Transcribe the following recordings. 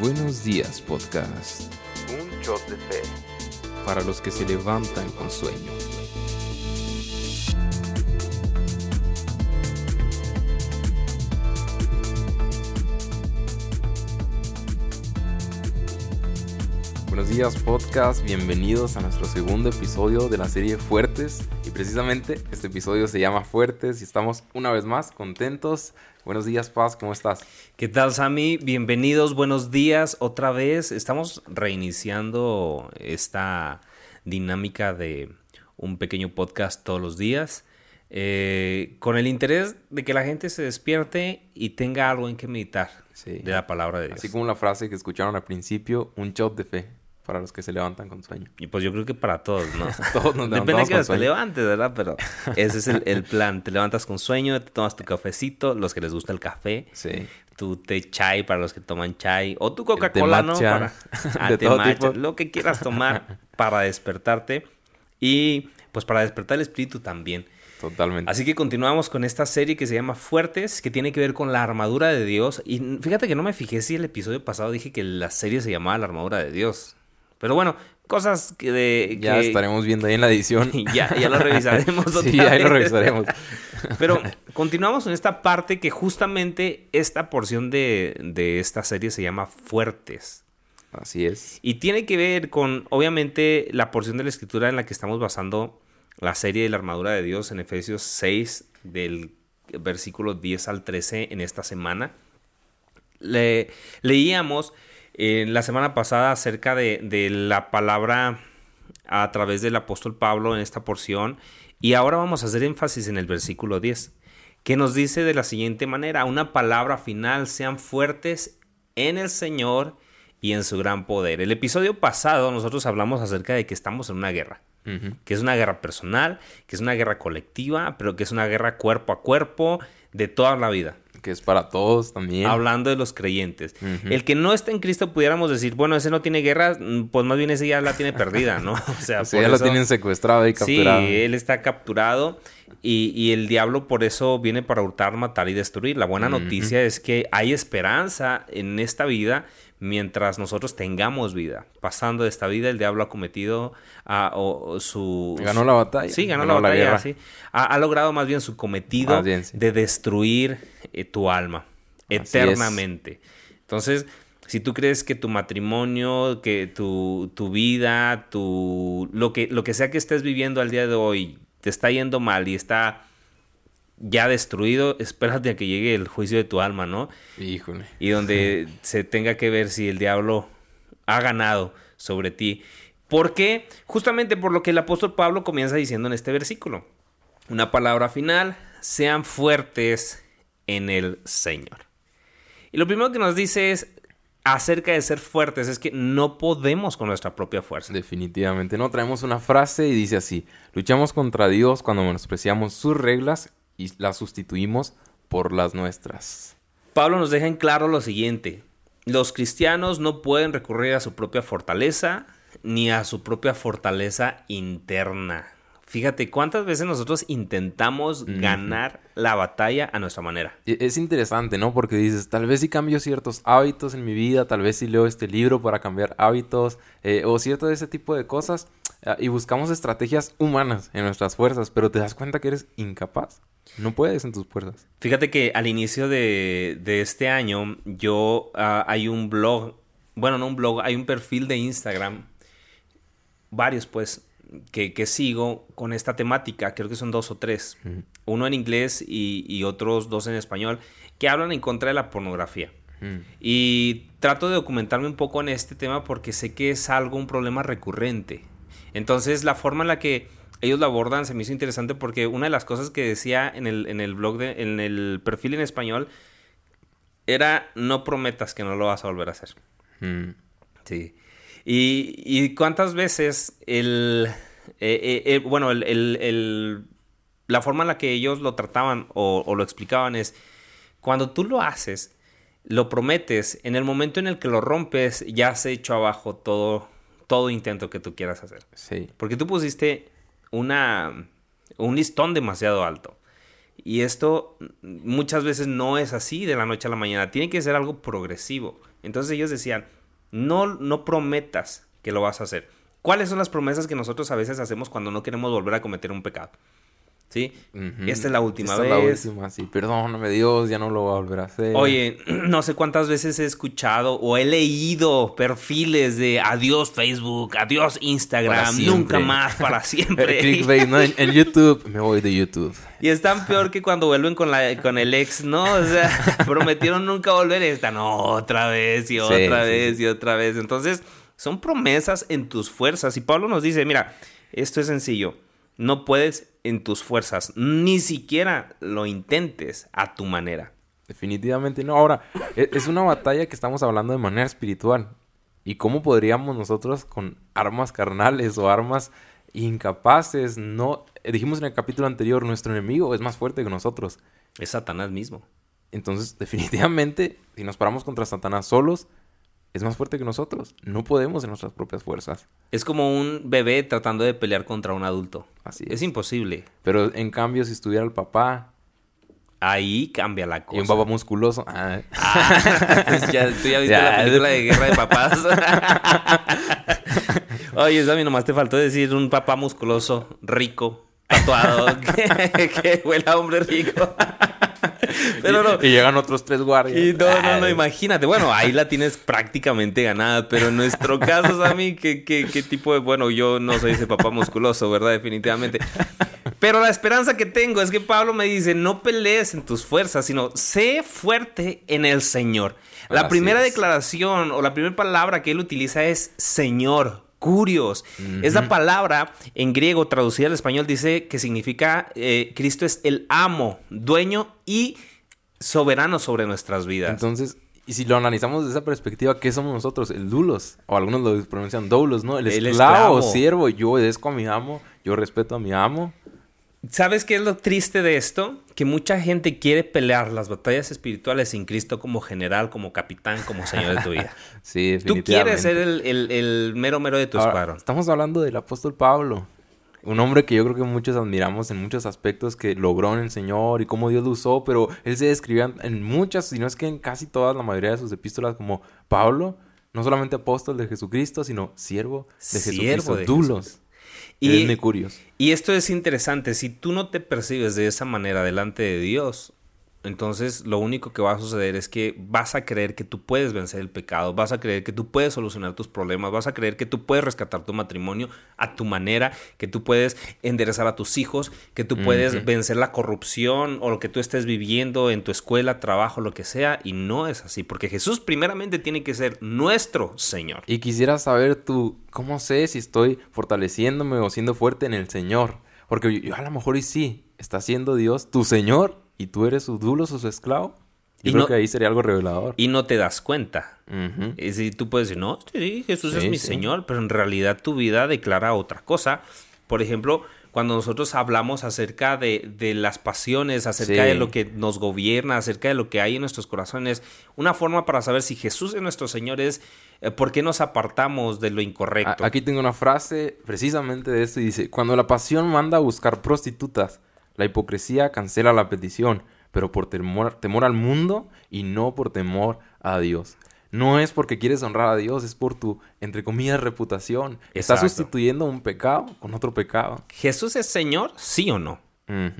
Buenos días podcast. Un shot de fe. Para los que se levantan con sueño. Buenos días podcast, bienvenidos a nuestro segundo episodio de la serie Fuertes y precisamente este episodio se llama Fuertes y estamos una vez más contentos. Buenos días Paz, ¿cómo estás? ¿Qué tal Sammy? Bienvenidos, buenos días otra vez. Estamos reiniciando esta dinámica de un pequeño podcast todos los días. Eh, con el interés de que la gente se despierte y tenga algo en que meditar de la palabra de Dios. Así como la frase que escucharon al principio, un shot de fe para los que se levantan con sueño. Y pues yo creo que para todos, ¿no? todos nos Depende de que te levantes, ¿verdad? Pero ese es el, plan. Te levantas con sueño, te tomas tu cafecito, los que les gusta el café. Sí. Tu té chai para los que toman chai. O tu Coca-Cola, ¿no? Para, de todo tipo. Lo que quieras tomar para despertarte. Y pues para despertar el espíritu también. Totalmente. Así que continuamos con esta serie que se llama Fuertes, que tiene que ver con la armadura de Dios. Y fíjate que no me fijé si el episodio pasado dije que la serie se llamaba La armadura de Dios. Pero bueno, cosas que de... Ya estaremos viendo ahí en la edición. ya, ya lo revisaremos otra Sí, ahí lo revisaremos. Pero continuamos en esta parte que justamente esta porción de, de esta serie se llama Fuertes. Así es. Y tiene que ver con, obviamente, la porción de la escritura en la que estamos basando la serie de la armadura de Dios en Efesios 6, del versículo 10 al 13 en esta semana. Le, leíamos en la semana pasada acerca de, de la palabra a través del apóstol Pablo en esta porción y ahora vamos a hacer énfasis en el versículo 10 que nos dice de la siguiente manera, una palabra final, sean fuertes en el Señor y en su gran poder. El episodio pasado nosotros hablamos acerca de que estamos en una guerra, uh -huh. que es una guerra personal, que es una guerra colectiva, pero que es una guerra cuerpo a cuerpo de toda la vida. Que es para todos también. Hablando de los creyentes. Uh -huh. El que no está en Cristo pudiéramos decir, bueno, ese no tiene guerra, pues más bien ese ya la tiene perdida, ¿no? O sea, o ya eso... lo tienen secuestrado y capturado. Sí, él está capturado y, y, el diablo por eso viene para hurtar, matar y destruir. La buena uh -huh. noticia es que hay esperanza en esta vida mientras nosotros tengamos vida. Pasando de esta vida, el diablo ha cometido a, o, su... Ganó la batalla. Sí, ganó, ganó la batalla, la sí. Ha, ha, logrado más bien su cometido bien, sí. de destruir eh, tu alma eternamente. Entonces, si tú crees que tu matrimonio, que tu, tu vida, tu, lo, que, lo que sea que estés viviendo al día de hoy te está yendo mal y está ya destruido, espérate a que llegue el juicio de tu alma, ¿no? Híjole. Y donde se tenga que ver si el diablo ha ganado sobre ti. ¿Por qué? Justamente por lo que el apóstol Pablo comienza diciendo en este versículo. Una palabra final, sean fuertes en el Señor. Y lo primero que nos dice es acerca de ser fuertes es que no podemos con nuestra propia fuerza. Definitivamente, no traemos una frase y dice así, luchamos contra Dios cuando menospreciamos sus reglas y las sustituimos por las nuestras. Pablo nos deja en claro lo siguiente, los cristianos no pueden recurrir a su propia fortaleza ni a su propia fortaleza interna. Fíjate cuántas veces nosotros intentamos ganar la batalla a nuestra manera. Es interesante, ¿no? Porque dices, tal vez si cambio ciertos hábitos en mi vida, tal vez si leo este libro para cambiar hábitos eh, o cierto de ese tipo de cosas uh, y buscamos estrategias humanas en nuestras fuerzas, pero te das cuenta que eres incapaz. No puedes en tus fuerzas. Fíjate que al inicio de, de este año yo uh, hay un blog, bueno, no un blog, hay un perfil de Instagram, varios pues, que, que, sigo con esta temática, creo que son dos o tres, uh -huh. uno en inglés y, y, otros dos en español, que hablan en contra de la pornografía. Uh -huh. Y trato de documentarme un poco en este tema porque sé que es algo, un problema recurrente. Entonces, la forma en la que ellos lo abordan se me hizo interesante porque una de las cosas que decía en el, en el blog, de, en el perfil en español, era no prometas que no lo vas a volver a hacer. Sí. Y, y, cuántas veces el, eh, eh, eh, bueno, el, el, el, la forma en la que ellos lo trataban o, o, lo explicaban es, cuando tú lo haces, lo prometes, en el momento en el que lo rompes, ya has hecho abajo todo, todo intento que tú quieras hacer. Sí. Porque tú pusiste una, un listón demasiado alto. Y esto muchas veces no es así de la noche a la mañana. Tiene que ser algo progresivo. Entonces ellos decían, no, no prometas que lo vas a hacer. ¿Cuáles son las promesas que nosotros a veces hacemos cuando no queremos volver a cometer un pecado? ¿Sí? Esta es la última Esta vez. es la última, sí. Perdóname, Dios, ya no lo voy a volver a hacer. Oye, no sé cuántas veces he escuchado o he leído perfiles de adiós Facebook, adiós Instagram, nunca más, para siempre. Clickbait, ¿no? En, en YouTube, me voy de YouTube. y están peor que cuando vuelven con, la, con el ex, ¿no? O sea, prometieron nunca volver están otra vez y otra sí, vez sí. y otra vez. Entonces, son promesas en tus fuerzas. Y Pablo nos dice, mira, esto es sencillo. No puedes en tus fuerzas, ni siquiera lo intentes a tu manera. Definitivamente no. Ahora, e- es una batalla que estamos hablando de manera espiritual. ¿Y cómo podríamos nosotros con armas carnales o armas incapaces? No, eh, dijimos en el capítulo anterior, nuestro enemigo es más fuerte que nosotros. Es Satanás mismo. Entonces, definitivamente, si nos paramos contra Satanás solos, es más fuerte que nosotros. No podemos en nuestras propias fuerzas. Es como un bebé tratando de pelear contra un adulto. Así Es es. imposible. Pero en cambio, si estuviera el papá Ahí cambia la cosa. y un papá musculoso, ah, ya, tú ya viste Ya. la película de Guerra de Papás. Oye, Sammy, nomás te faltó decir un papá musculoso, rico, tatuado, que, que huele a hombre rico. Pero no. y llegan otros tres guardias. Y no, no, no, Ah, imagínate. Bueno, ahí la tienes prácticamente ganada, pero en nuestro caso, Sammy, ¿qué, qué, qué tipo de... Bueno, yo no soy ese papá musculoso, ¿verdad? Definitivamente. Pero la esperanza que tengo es que Pablo me dice, no pelees en tus fuerzas, sino sé fuerte en el Señor. La Así primera es. declaración o la primera palabra que él utiliza es Señor. Curios. Esa palabra en griego traducida al español dice que significa eh, Cristo es el amo, dueño y soberano sobre nuestras vidas. Entonces, y si lo analizamos desde esa perspectiva, ¿qué somos nosotros? El dulos. O algunos lo pronuncian doulos, ¿no? El El esclavo, esclavo. siervo. Yo obedezco a mi amo. Yo respeto a mi amo. ¿Sabes qué es lo triste de esto? Que mucha gente quiere pelear las batallas espirituales sin Cristo como general, como capitán, como señor de tu vida. Sí, Tú quieres ser el, el- el mero mero de tu escuadrón. Estamos hablando del apóstol Pablo. Un hombre que yo creo que muchos admiramos en muchos aspectos que logró en el Señor y cómo Dios lo usó, pero él se describía en muchas, si no es que en casi todas, la mayoría de sus epístolas como Pablo, no solamente apóstol de Jesucristo, sino siervo de Siervo Jesucristo, de dulos. Y- muy curioso. Y esto es interesante, si tú no te percibes de esa manera delante de Dios, entonces lo único que va a suceder es que vas a creer que tú puedes vencer el pecado, vas a creer que tú puedes solucionar tus problemas, vas a creer que tú puedes rescatar tu matrimonio a tu manera, que tú puedes enderezar a tus hijos, que tú puedes vencer la corrupción o lo que tú estés viviendo en tu escuela, trabajo, lo que sea, y no es así, porque Jesús primeramente tiene que ser nuestro Señor. Y quisiera saber tú, ¿cómo sé si estoy fortaleciéndome o siendo fuerte en el Señor? Porque yo, yo a lo mejor y sí, está siendo Dios tu Señor y tú eres su dulos o su esclavo. Yo Y creo no- que ahí sería algo revelador. Y no te das cuenta. Es decir, tú puedes decir, no, sí, Jesús es mi sí. Señor, pero en realidad tu vida declara otra cosa. Por ejemplo, cuando nosotros hablamos acerca de, de las pasiones, acerca Sí. de lo que nos gobierna, acerca de lo que hay en nuestros corazones, una forma para saber si Jesús es nuestro Señor es eh, por qué nos apartamos de lo incorrecto. A- Aquí tengo una frase precisamente de esto y dice, cuando la pasión manda a buscar prostitutas, la hipocresía cancela la petición, pero por temor, temor al mundo y no por temor a Dios. No es porque quieres honrar a Dios, es por tu, entre comillas, reputación. Estás sustituyendo un pecado con otro pecado. ¿Jesús es Señor? Sí o no.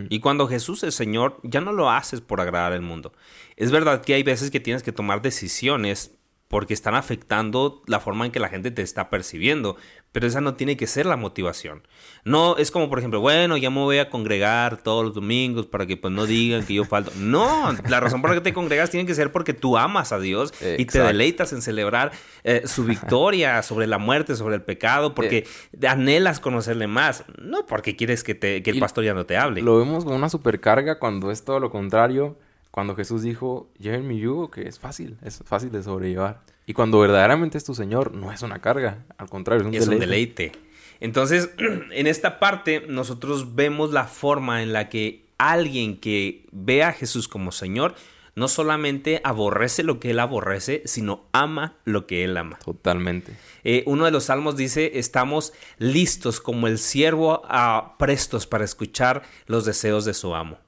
Y cuando Jesús es Señor, ya no lo haces por agradar al mundo. Es verdad que hay veces que tienes que tomar decisiones porque están afectando la forma en que la gente te está percibiendo, pero esa no tiene que ser la motivación. No es como, por ejemplo, bueno, ya me voy a congregar todos los domingos para que pues no digan que yo falto. No, la razón por la que te congregas tiene que ser porque tú amas a Dios y te deleitas en celebrar eh, su victoria sobre la muerte, sobre el pecado, porque anhelas conocerle más, no porque quieres que, te, que el pastor ya no te hable. Lo vemos con una supercarga cuando es todo lo contrario. Cuando Jesús dijo, lleven mi yugo, que es fácil, es fácil de sobrellevar. Y cuando verdaderamente es tu Señor, no es una carga, al contrario, es un es deleite. un deleite. Entonces, en esta parte, nosotros vemos la forma en la que alguien que ve a Jesús como Señor, no solamente aborrece lo que Él aborrece, sino ama lo que Él ama. Totalmente. Eh, uno de los salmos dice, estamos listos como el siervo ah, prestos para escuchar los deseos de su amo.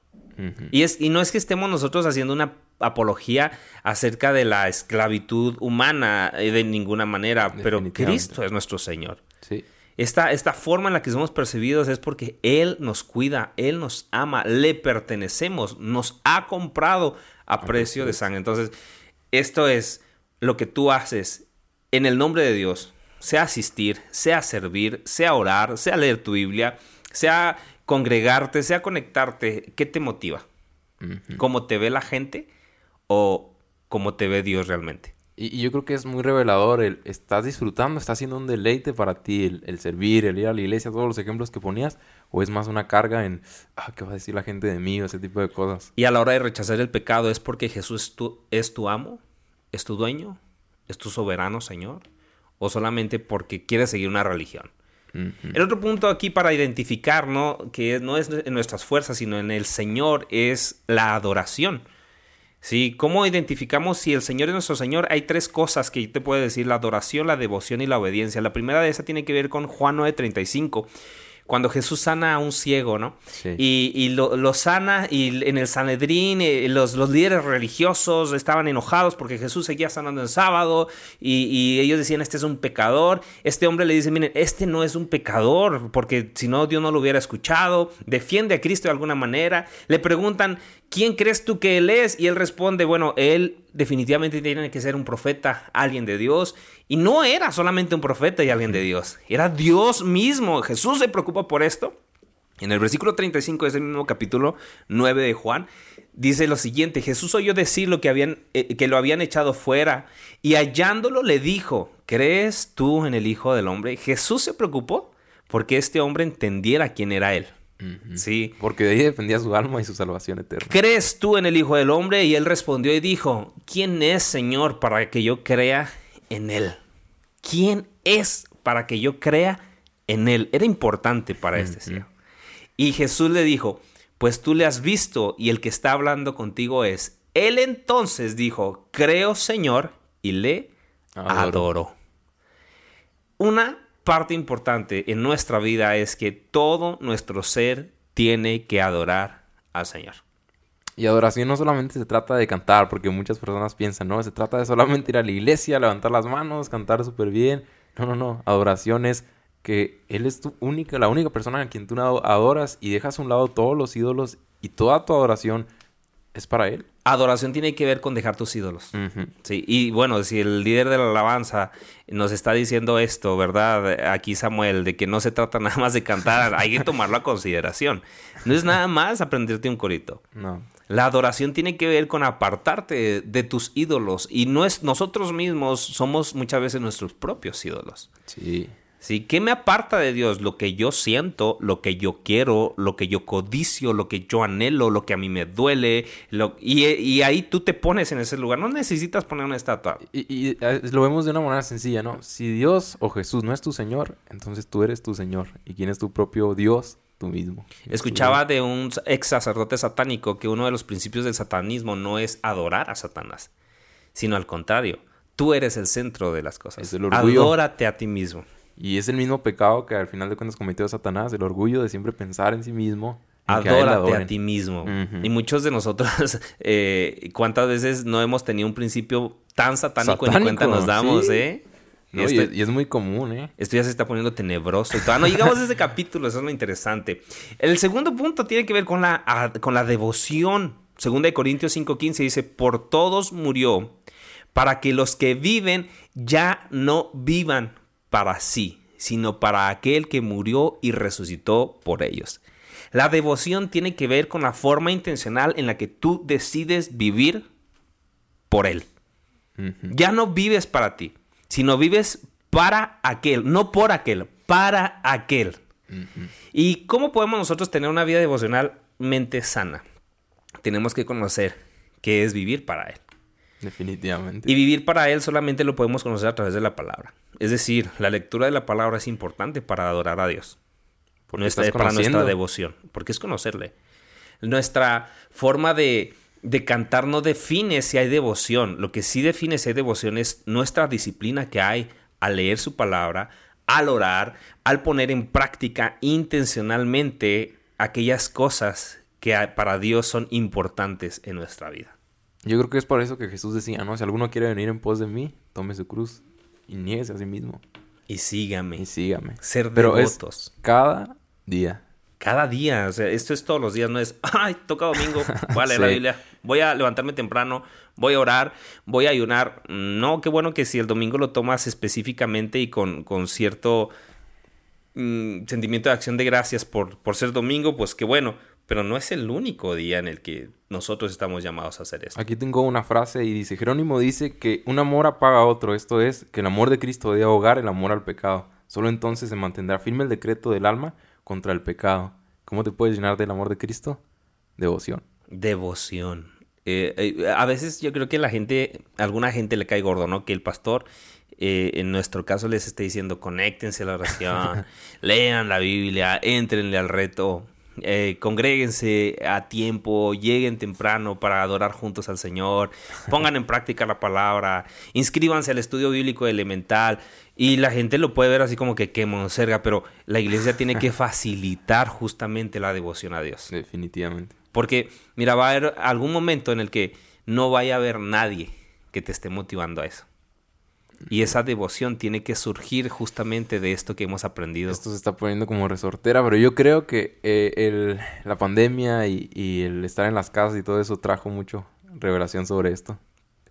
Y, es, y no es que estemos nosotros haciendo una apología acerca de la esclavitud humana eh, de ninguna manera, pero Cristo es nuestro Señor. Sí. Esta, esta forma en la que somos percibidos es porque Él nos cuida, Él nos ama, le pertenecemos, nos ha comprado a precio de sangre. Entonces, esto es lo que tú haces en el nombre de Dios, sea asistir, sea servir, sea orar, sea leer tu Biblia, sea congregarte, sea conectarte. ¿Qué te motiva? ¿Cómo te ve la gente o cómo te ve Dios realmente? Y, yo creo que es muy revelador el estás disfrutando, está siendo un deleite para ti el, servir, el ir a la iglesia, todos los ejemplos que ponías, o es más una carga en ah, qué va a decir la gente de mí o ese tipo de cosas. Y a la hora de rechazar el pecado es porque Jesús es tu, es tu amo, es tu dueño, es tu soberano Señor, o solamente porque quieres seguir una religión. El otro punto aquí para identificar, ¿no? que no es en nuestras fuerzas, sino en el Señor, es la adoración. Sí, ¿cómo identificamos si el Señor es nuestro Señor? Hay tres cosas que te puede decir, la adoración, la devoción y la obediencia. La primera de esas tiene que ver con Juan 9:35 cuando Jesús sana a un ciego, ¿no? Y, lo, sana y en el Sanedrín eh, los, los, líderes religiosos estaban enojados porque Jesús seguía sanando en sábado y, y, ellos decían, este es un pecador. Este hombre le dice, miren, este no es un pecador porque si no Dios no lo hubiera escuchado. Defiende a Cristo de alguna manera. Le preguntan, ¿quién crees tú que él es? Y él responde, bueno, él definitivamente tiene que ser un profeta, alguien de Dios. Y no era solamente un profeta y alguien de Dios, era Dios mismo. Jesús se preocupa por esto. En el versículo 35 de ese mismo capítulo 9 de Juan, dice lo siguiente, Jesús oyó decir lo que, habían, eh, que lo habían echado fuera y hallándolo le dijo, ¿crees tú en el Hijo del Hombre? Jesús se preocupó porque este hombre entendiera quién era él. Sí. Porque de ahí dependía su alma y su salvación eterna. ¿Crees tú en el Hijo del Hombre? Y él respondió y dijo, ¿quién es, Señor, para que yo crea en él? ¿Quién es para que yo crea en él? Era importante para este Señor. Y Jesús le dijo, pues tú le has visto y el que está hablando contigo es. Él entonces dijo, creo, Señor, y le adoro. Una parte importante en nuestra vida es que todo nuestro ser tiene que adorar al Señor. Y adoración no solamente se trata de cantar, porque muchas personas piensan, no, se trata de solamente ir a la iglesia, levantar las manos, cantar súper bien. No, no, no. Adoración es que Él es tu única, la única persona a quien tú adoras y dejas a un lado todos los ídolos y toda tu adoración es para Él. Adoración tiene que ver con dejar tus ídolos. Sí, y bueno, si el líder de la alabanza nos está diciendo esto, ¿verdad? Aquí Samuel, de que no se trata nada más de cantar, hay que tomarlo a consideración. No es nada más aprenderte un corito. No. La adoración tiene que ver con apartarte de tus ídolos y no es nosotros mismos somos muchas veces nuestros propios ídolos. Sí. ¿Sí? ¿Qué me aparta de Dios? Lo que yo siento, lo que yo quiero, lo que yo codicio, lo que yo anhelo, lo que a mí me duele. y, ahí tú te pones en ese lugar. No necesitas poner una estatua. Y, lo vemos de una manera sencilla, ¿no? Si Dios o Jesús no es tu Señor, entonces tú eres tu Señor. ¿Y quién es tu propio Dios? Tú mismo. Escuchaba de un ex sacerdote satánico que uno de los principios del satanismo no es adorar a Satanás, sino al contrario. Tú eres el centro de las cosas. Es el orgullo. Adórate a ti mismo. Y es el mismo pecado que al final de cuentas cometió Satanás, el orgullo de siempre pensar en sí mismo. Adórate a, ti mismo. Y muchos de nosotros, eh, ¿cuántas veces no hemos tenido un principio tan satánico, en cuenta nos damos, eh? y, es, muy común, ¿eh? Esto ya se está poniendo tenebroso y todo. No llegamos a ese capítulo, eso es lo interesante. El segundo punto tiene que ver con la, con la devoción. Segunda de Corintios 5.15 dice, por todos murió, para que los que viven ya no vivan para sí, sino para aquel que murió y resucitó por ellos. La devoción tiene que ver con la forma intencional en la que tú decides vivir por Él. Ya no vives para ti, sino vives para aquel, no por aquel, para aquel. ¿Y cómo podemos nosotros tener una vida devocionalmente sana? Tenemos que conocer qué es vivir para Él. Definitivamente. Y vivir para Él solamente lo podemos conocer a través de la palabra. Es decir, la lectura de la palabra es importante para adorar a Dios. Nuestra, para nuestra devoción. Porque es conocerle. Nuestra forma de, de cantar no define si hay devoción. Lo que sí define si hay devoción es nuestra disciplina que hay al leer su palabra, al orar, al poner en práctica intencionalmente aquellas cosas que para Dios son importantes en nuestra vida. Yo creo que es por eso que Jesús decía, ¿no? Si alguno quiere venir en pos de mí, tome su cruz y nieguese a sí mismo. Y sígame. Y sígame. Ser Pero devotos. es cada día. Cada día, o sea, esto es todos los días, no es, ay, toca domingo, voy a leer la. Biblia, voy a levantarme temprano, voy a orar, voy a ayunar. No, qué bueno que si el domingo lo tomas específicamente y con, con cierto mm, sentimiento de acción de gracias por, por ser domingo, pues qué bueno, pero no es el único día en el que nosotros estamos llamados a hacer esto. Aquí tengo una frase y dice, Jerónimo dice que un amor apaga a otro, esto es, que el amor de Cristo debe ahogar el amor al pecado. Solo entonces se mantendrá firme el decreto del alma contra el pecado. ¿Cómo te puedes llenar del amor de Cristo? Devoción. Devoción. Eh, eh, a veces yo creo que la gente, alguna gente le cae gordo, ¿no? Que el pastor, eh, en nuestro caso, les esté diciendo, conéctense a la oración, lean la Biblia, entrenle al reto, eh, congréguense a tiempo, lleguen temprano para adorar juntos al Señor, pongan en práctica la palabra, inscríbanse al estudio bíblico elemental. Y la gente lo puede ver así como que qué monserga, pero la iglesia tiene que facilitar justamente la devoción a Dios. Definitivamente. Porque, mira, va a haber algún momento en el que no vaya a haber nadie que te esté motivando a eso. Y esa devoción tiene que surgir justamente de esto que hemos aprendido. Esto se está poniendo como resortera, pero yo creo que eh, el- la pandemia y, y el estar en las casas y todo eso trajo mucho revelación sobre esto.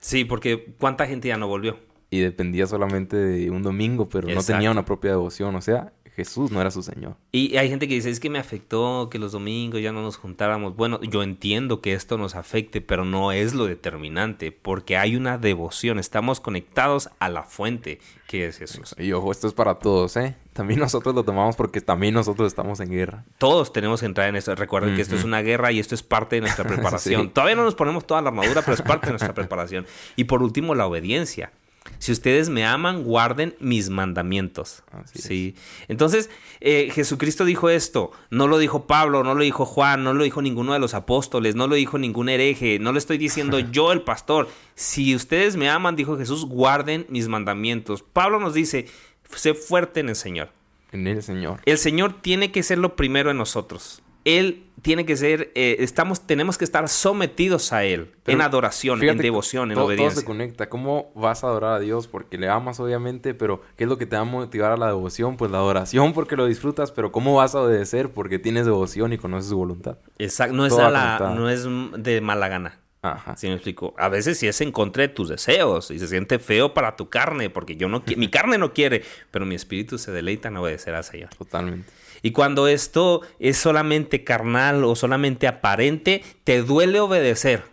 Sí, porque ¿cuánta gente ya no volvió? Y dependía solamente de un domingo, pero no tenía una propia devoción. O sea, Jesús no era su Señor. Y hay gente que dice, es que me afectó que los domingos ya no nos juntáramos. Bueno, yo entiendo que esto nos afecte, pero no es lo determinante, porque hay una devoción, estamos conectados a la fuente que es Jesús. Y ojo, esto es para todos, ¿eh? También nosotros lo tomamos porque también nosotros estamos en guerra. Todos tenemos que entrar en esto. Recuerden que esto es una guerra y esto es parte de nuestra preparación. Sí. Todavía no nos ponemos toda la armadura, pero es parte de nuestra preparación. Y por último, la obediencia. Si ustedes me aman, guarden mis mandamientos. Así es. sí. Entonces, eh, Jesucristo dijo esto. No lo dijo Pablo, no lo dijo Juan, no lo dijo ninguno de los apóstoles, no lo dijo ningún hereje, no lo estoy diciendo yo, el pastor. Si ustedes me aman, dijo Jesús, guarden mis mandamientos. Pablo nos dice, sé fuerte en el Señor. En el Señor. El Señor tiene que ser lo primero en nosotros. Él tiene que ser, eh, estamos, tenemos que estar sometidos a Él Pero en adoración, en devoción, en todo, todo obediencia. se conecta. ¿Cómo vas a adorar a Dios? Porque le amas, obviamente, pero ¿qué es lo que te va a motivar a la devoción? Pues la adoración porque lo disfrutas, pero ¿cómo vas a obedecer? Porque tienes devoción y conoces su voluntad. Exacto, no es, a la- no es de mala gana. Ajá. ¿Sí me explico? A veces sí es en contra de tus deseos y se siente feo para tu carne, porque yo no mi carne no quiere, pero mi espíritu se deleita en obedecer al Señor. Totalmente. Y cuando esto es solamente carnal o solamente aparente, te duele obedecer.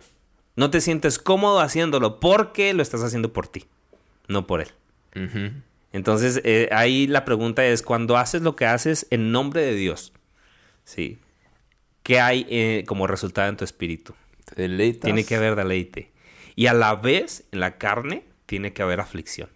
No te sientes cómodo haciéndolo porque lo estás haciendo por ti, no por Él. Entonces, eh, ahí la pregunta es, cuando haces lo que haces en nombre de Dios, ¿sí? ¿Qué hay eh, como resultado en tu espíritu? Deleitas. Tiene que haber deleite. Y a la vez, en la carne, tiene que haber aflicción.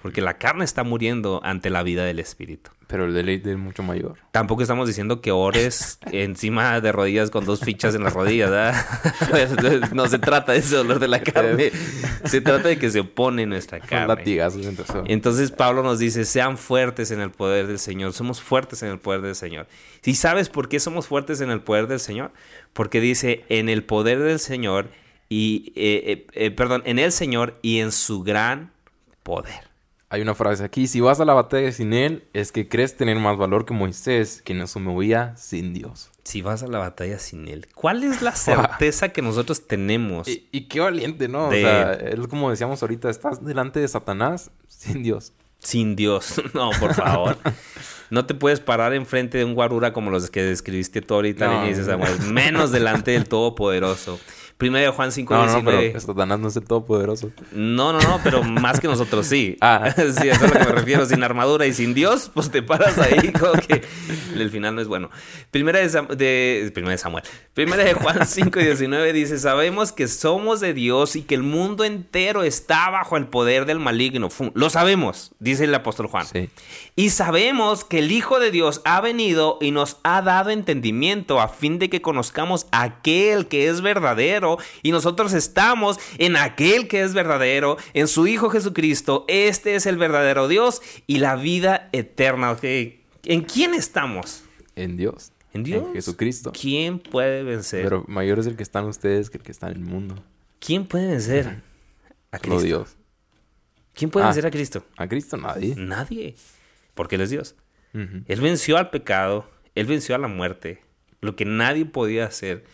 Porque la carne está muriendo ante la vida del espíritu. Pero el deleite es mucho mayor. Tampoco estamos diciendo que ores encima de rodillas con dos fichas en las rodillas, ¿verdad? No se trata de ese dolor de la carne. Se trata de que se opone nuestra carne. Entonces Pablo nos dice, sean fuertes en el poder del Señor. Somos fuertes en el poder del Señor. ¿Y sabes por qué somos fuertes en el poder del Señor? Porque dice, en el poder del Señor y, eh, eh, eh, perdón, en el Señor y en su gran poder. Hay una frase aquí, si vas a la batalla sin él, es que crees tener más valor que Moisés, quien no se movía sin Dios. Si vas a la batalla sin Él, ¿cuál es la certeza que nosotros tenemos? Y, y qué valiente, ¿no? De- O sea, es como decíamos ahorita, estás delante de Satanás sin Dios. Sin Dios. No, por favor. No te puedes parar enfrente de un guarura como los que describiste tú ahorita No, no. Samuel. Menos delante del Todopoderoso. Primero de Juan 5, No, no, 19. pero Satanás no es el todopoderoso. No, no, no, pero más que nosotros sí. Ah. Sí, eso es a lo que me refiero. Sin armadura y sin Dios, pues te paras ahí como que el final no es bueno. Primera de, Sam- de- primera de Samuel. Primera de Juan 5 y 19 dice, sabemos que somos de Dios y que el mundo entero está bajo el poder del maligno. Fum, Lo sabemos, dice el apóstol Juan. Sí. Y sabemos que el Hijo de Dios ha venido y nos ha dado entendimiento a fin de que conozcamos aquel que es verdadero y nosotros estamos en aquel que es verdadero, en su Hijo Jesucristo. Este es el verdadero Dios y la vida eterna. ¿En quién estamos? En Dios. En Dios. En Jesucristo. ¿Quién puede vencer? Pero mayor es el que está en ustedes que el que está en el mundo. ¿Quién puede vencer a Solo Cristo? Dios. ¿Quién puede Ah. vencer a Cristo? A Cristo nadie. Nadie. Porque Él es Dios. Él venció al pecado, Él venció a la muerte, lo que nadie podía hacer,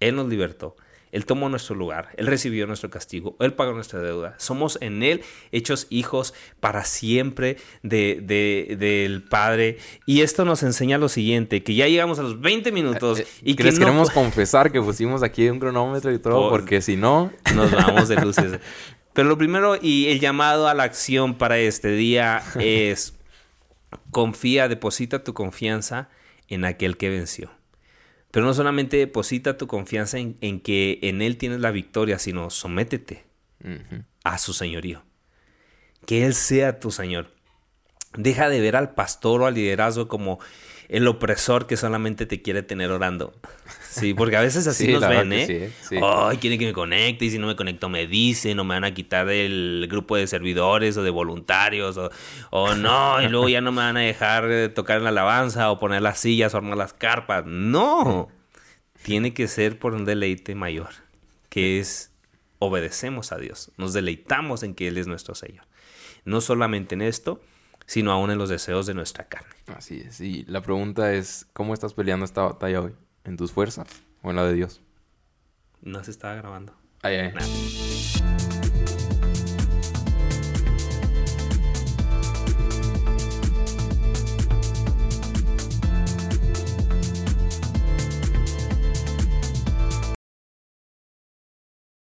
Él nos libertó. Él tomó nuestro lugar, Él recibió nuestro castigo, Él pagó nuestra deuda. Somos en Él hechos hijos para siempre de, de- del Padre. Y esto nos enseña lo siguiente, que ya llegamos a los 20 minutos Eh, y que que les no queremos confesar que pusimos aquí un cronómetro y todo, Por- porque si no, nos vamos de luces. Pero lo primero y el llamado a la acción para este día es confía, deposita tu confianza en aquel que venció. Pero no solamente deposita tu confianza en, en que en él tienes la victoria, sino sométete a su señorío. Que él sea tu señor. Deja de ver al pastor o al liderazgo como el opresor que solamente te quiere tener orando. Sí, porque a veces así Sí, nos ven, ¿eh? sí, sí. Ay, quieren que me conecte y si no me conecto me dicen o me van a quitar del grupo de servidores o de voluntarios o, o no, y luego ya no me van a dejar eh, tocar en la alabanza o poner las sillas o armar las carpas. No, tiene que ser por un deleite mayor, que es obedecemos a Dios, nos deleitamos en que Él es nuestro Señor. No solamente en esto, sino aún en los deseos de nuestra carne. Así es. Y la pregunta es, ¿cómo estás peleando esta batalla hoy? ¿En tus fuerzas o en la de Dios? No se estaba grabando. Ay, ay. Nada.